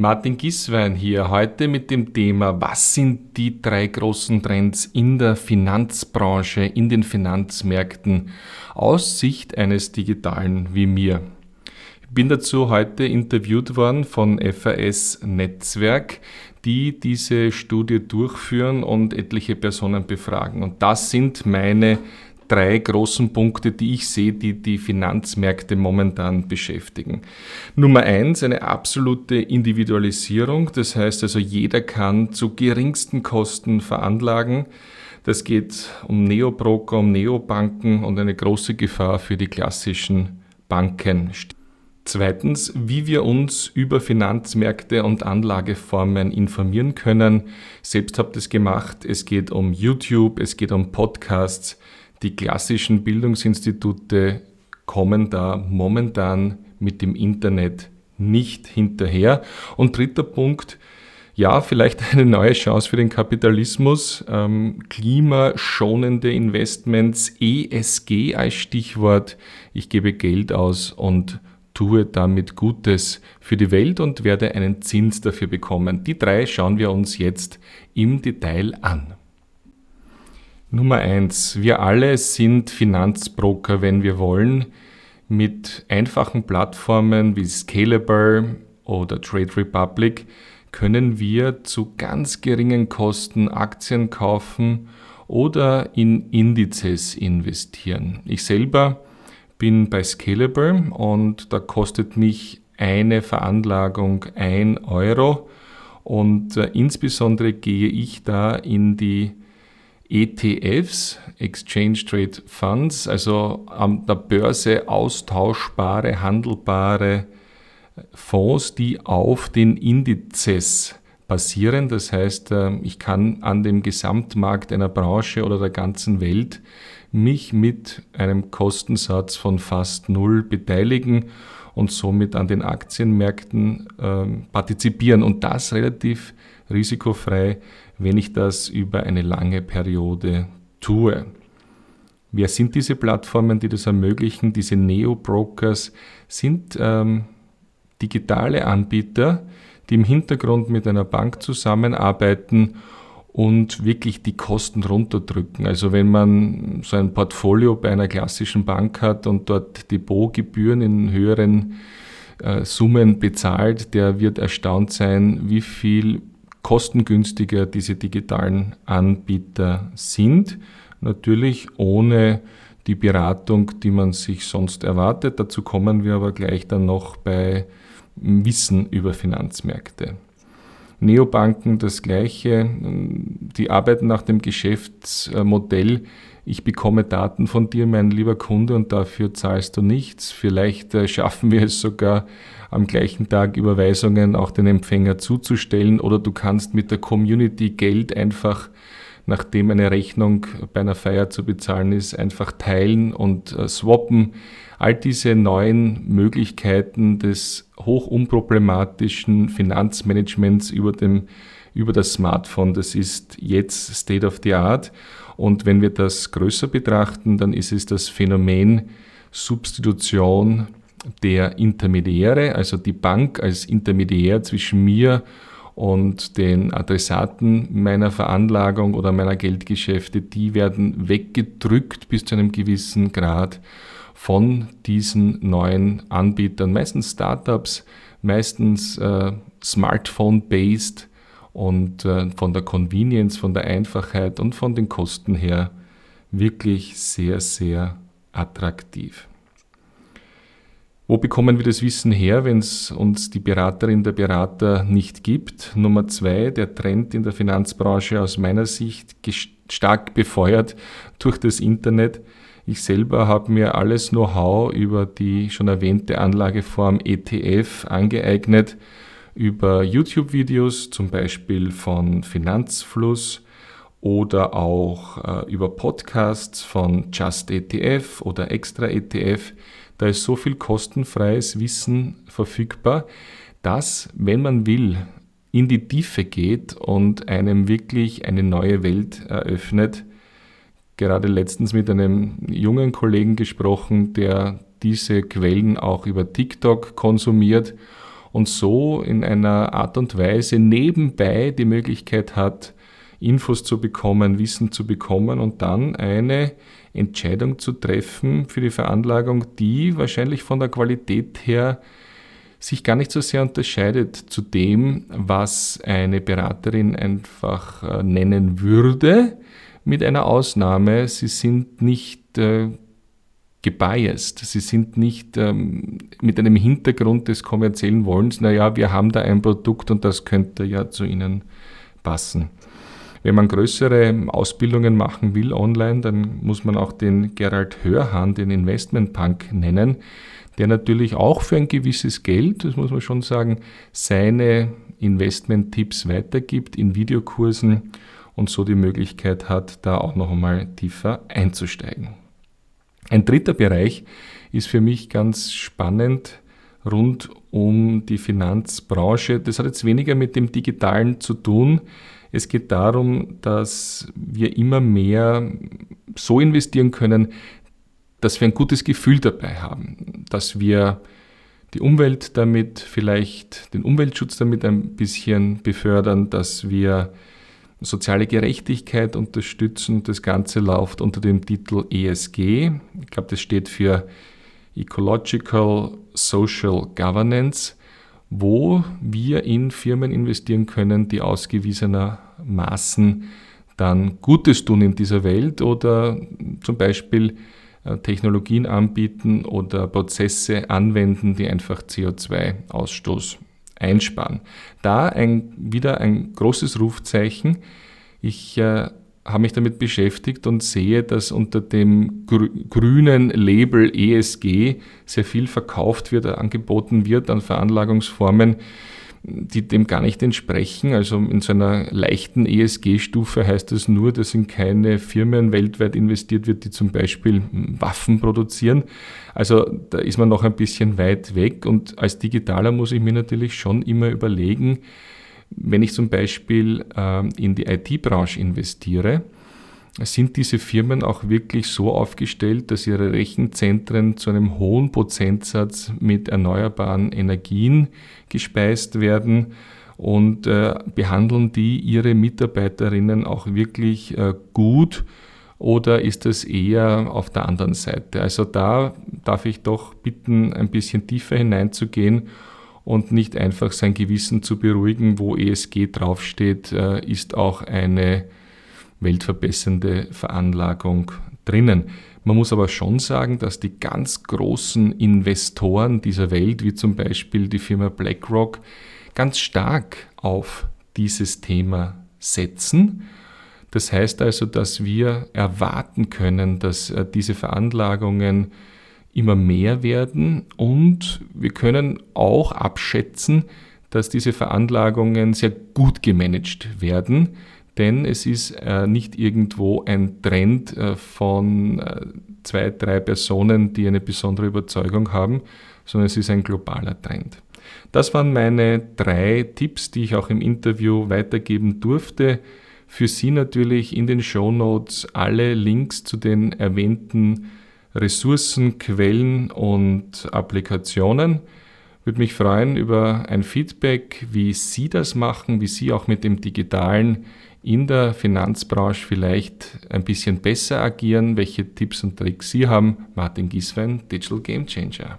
Martin Giswein hier heute mit dem Thema, was sind die drei großen Trends in der Finanzbranche, in den Finanzmärkten aus Sicht eines Digitalen wie mir. Ich bin dazu heute interviewt worden von FAS Netzwerk, die diese Studie durchführen und etliche Personen befragen. Und das sind meine drei großen Punkte, die ich sehe, die die Finanzmärkte momentan beschäftigen. Nummer eins, eine absolute Individualisierung. Das heißt also, jeder kann zu geringsten Kosten veranlagen. Das geht um Neobroker, um Neobanken und eine große Gefahr für die klassischen Banken. Zweitens, wie wir uns über Finanzmärkte und Anlageformen informieren können. Selbst habt es gemacht. Es geht um YouTube, es geht um Podcasts, die klassischen Bildungsinstitute kommen da momentan mit dem Internet nicht hinterher. Und dritter Punkt, ja, vielleicht eine neue Chance für den Kapitalismus. Ähm, klimaschonende Investments, ESG als Stichwort. Ich gebe Geld aus und tue damit Gutes für die Welt und werde einen Zins dafür bekommen. Die drei schauen wir uns jetzt im Detail an. Nummer eins: Wir alle sind Finanzbroker, wenn wir wollen. Mit einfachen Plattformen wie Scalable oder Trade Republic können wir zu ganz geringen Kosten Aktien kaufen oder in Indizes investieren. Ich selber bin bei Scalable und da kostet mich eine Veranlagung ein Euro und äh, insbesondere gehe ich da in die ETFs, Exchange Trade Funds, also an der Börse austauschbare, handelbare Fonds, die auf den Indizes basieren. Das heißt, äh, ich kann an dem Gesamtmarkt einer Branche oder der ganzen Welt mich mit einem Kostensatz von fast null beteiligen und somit an den Aktienmärkten äh, partizipieren und das relativ risikofrei wenn ich das über eine lange Periode tue. Wer sind diese Plattformen, die das ermöglichen? Diese Neo-Brokers sind ähm, digitale Anbieter, die im Hintergrund mit einer Bank zusammenarbeiten und wirklich die Kosten runterdrücken. Also wenn man so ein Portfolio bei einer klassischen Bank hat und dort Depotgebühren in höheren äh, Summen bezahlt, der wird erstaunt sein, wie viel kostengünstiger diese digitalen Anbieter sind. Natürlich ohne die Beratung, die man sich sonst erwartet. Dazu kommen wir aber gleich dann noch bei Wissen über Finanzmärkte. Neobanken das gleiche, die arbeiten nach dem Geschäftsmodell, ich bekomme Daten von dir, mein lieber Kunde, und dafür zahlst du nichts. Vielleicht äh, schaffen wir es sogar am gleichen Tag Überweisungen auch den Empfänger zuzustellen. Oder du kannst mit der Community Geld einfach, nachdem eine Rechnung bei einer Feier zu bezahlen ist, einfach teilen und äh, swappen. All diese neuen Möglichkeiten des hoch unproblematischen Finanzmanagements über, dem, über das Smartphone, das ist jetzt State of the Art. Und wenn wir das größer betrachten, dann ist es das Phänomen Substitution der Intermediäre, also die Bank als Intermediär zwischen mir und den Adressaten meiner Veranlagung oder meiner Geldgeschäfte, die werden weggedrückt bis zu einem gewissen Grad von diesen neuen Anbietern, meistens Startups, meistens äh, Smartphone-based, und äh, von der Convenience, von der Einfachheit und von den Kosten her wirklich sehr, sehr attraktiv. Wo bekommen wir das Wissen her, wenn es uns die Beraterin der Berater nicht gibt? Nummer zwei, der Trend in der Finanzbranche aus meiner Sicht stark befeuert durch das Internet. Ich selber habe mir alles Know-how über die schon erwähnte Anlageform ETF angeeignet über YouTube-Videos, zum Beispiel von Finanzfluss oder auch äh, über Podcasts von Just ETF oder Extra ETF. Da ist so viel kostenfreies Wissen verfügbar, dass, wenn man will, in die Tiefe geht und einem wirklich eine neue Welt eröffnet. Gerade letztens mit einem jungen Kollegen gesprochen, der diese Quellen auch über TikTok konsumiert und so in einer Art und Weise nebenbei die Möglichkeit hat, Infos zu bekommen, Wissen zu bekommen und dann eine Entscheidung zu treffen für die Veranlagung, die wahrscheinlich von der Qualität her sich gar nicht so sehr unterscheidet zu dem, was eine Beraterin einfach äh, nennen würde, mit einer Ausnahme, sie sind nicht äh, gebiased, sie sind nicht ähm, mit einem Hintergrund des kommerziellen Wollens, naja, wir haben da ein Produkt und das könnte ja zu Ihnen passen. Wenn man größere Ausbildungen machen will online, dann muss man auch den Gerald Hörhan, den Investmentpunk nennen, der natürlich auch für ein gewisses Geld, das muss man schon sagen, seine Investment-Tipps weitergibt in Videokursen und so die Möglichkeit hat, da auch noch einmal tiefer einzusteigen. Ein dritter Bereich ist für mich ganz spannend rund um die Finanzbranche. Das hat jetzt weniger mit dem Digitalen zu tun. Es geht darum, dass wir immer mehr so investieren können, dass wir ein gutes Gefühl dabei haben, dass wir die Umwelt damit vielleicht, den Umweltschutz damit ein bisschen befördern, dass wir soziale Gerechtigkeit unterstützen. Das Ganze läuft unter dem Titel ESG. Ich glaube, das steht für Ecological Social Governance, wo wir in Firmen investieren können, die ausgewiesenermaßen dann Gutes tun in dieser Welt oder zum Beispiel äh, Technologien anbieten oder Prozesse anwenden, die einfach CO2-Ausstoß einsparen. Da ein, wieder ein großes Rufzeichen. Ich äh, habe mich damit beschäftigt und sehe, dass unter dem grünen Label ESG sehr viel verkauft wird, angeboten wird an Veranlagungsformen, die dem gar nicht entsprechen. Also in so einer leichten ESG-Stufe heißt das nur, dass in keine Firmen weltweit investiert wird, die zum Beispiel Waffen produzieren. Also da ist man noch ein bisschen weit weg und als Digitaler muss ich mir natürlich schon immer überlegen, wenn ich zum Beispiel äh, in die IT-Branche investiere, sind diese Firmen auch wirklich so aufgestellt, dass ihre Rechenzentren zu einem hohen Prozentsatz mit erneuerbaren Energien gespeist werden und äh, behandeln die ihre Mitarbeiterinnen auch wirklich äh, gut oder ist das eher auf der anderen Seite? Also da darf ich doch bitten, ein bisschen tiefer hineinzugehen und nicht einfach sein Gewissen zu beruhigen, wo ESG draufsteht, äh, ist auch eine weltverbessernde Veranlagung drinnen. Man muss aber schon sagen, dass die ganz großen Investoren dieser Welt, wie zum Beispiel die Firma BlackRock, ganz stark auf dieses Thema setzen. Das heißt also, dass wir erwarten können, dass äh, diese Veranlagungen immer mehr werden und wir können auch abschätzen, dass diese Veranlagungen sehr gut gemanagt werden denn es ist äh, nicht irgendwo ein Trend äh, von äh, zwei, drei Personen, die eine besondere Überzeugung haben, sondern es ist ein globaler Trend. Das waren meine drei Tipps, die ich auch im Interview weitergeben durfte. Für Sie natürlich in den Show Notes alle Links zu den erwähnten Ressourcen, Quellen und Applikationen. Würde mich freuen über ein Feedback, wie Sie das machen, wie Sie auch mit dem Digitalen in der Finanzbranche vielleicht ein bisschen besser agieren, welche Tipps und Tricks Sie haben. Martin Gieswein, Digital Game Changer.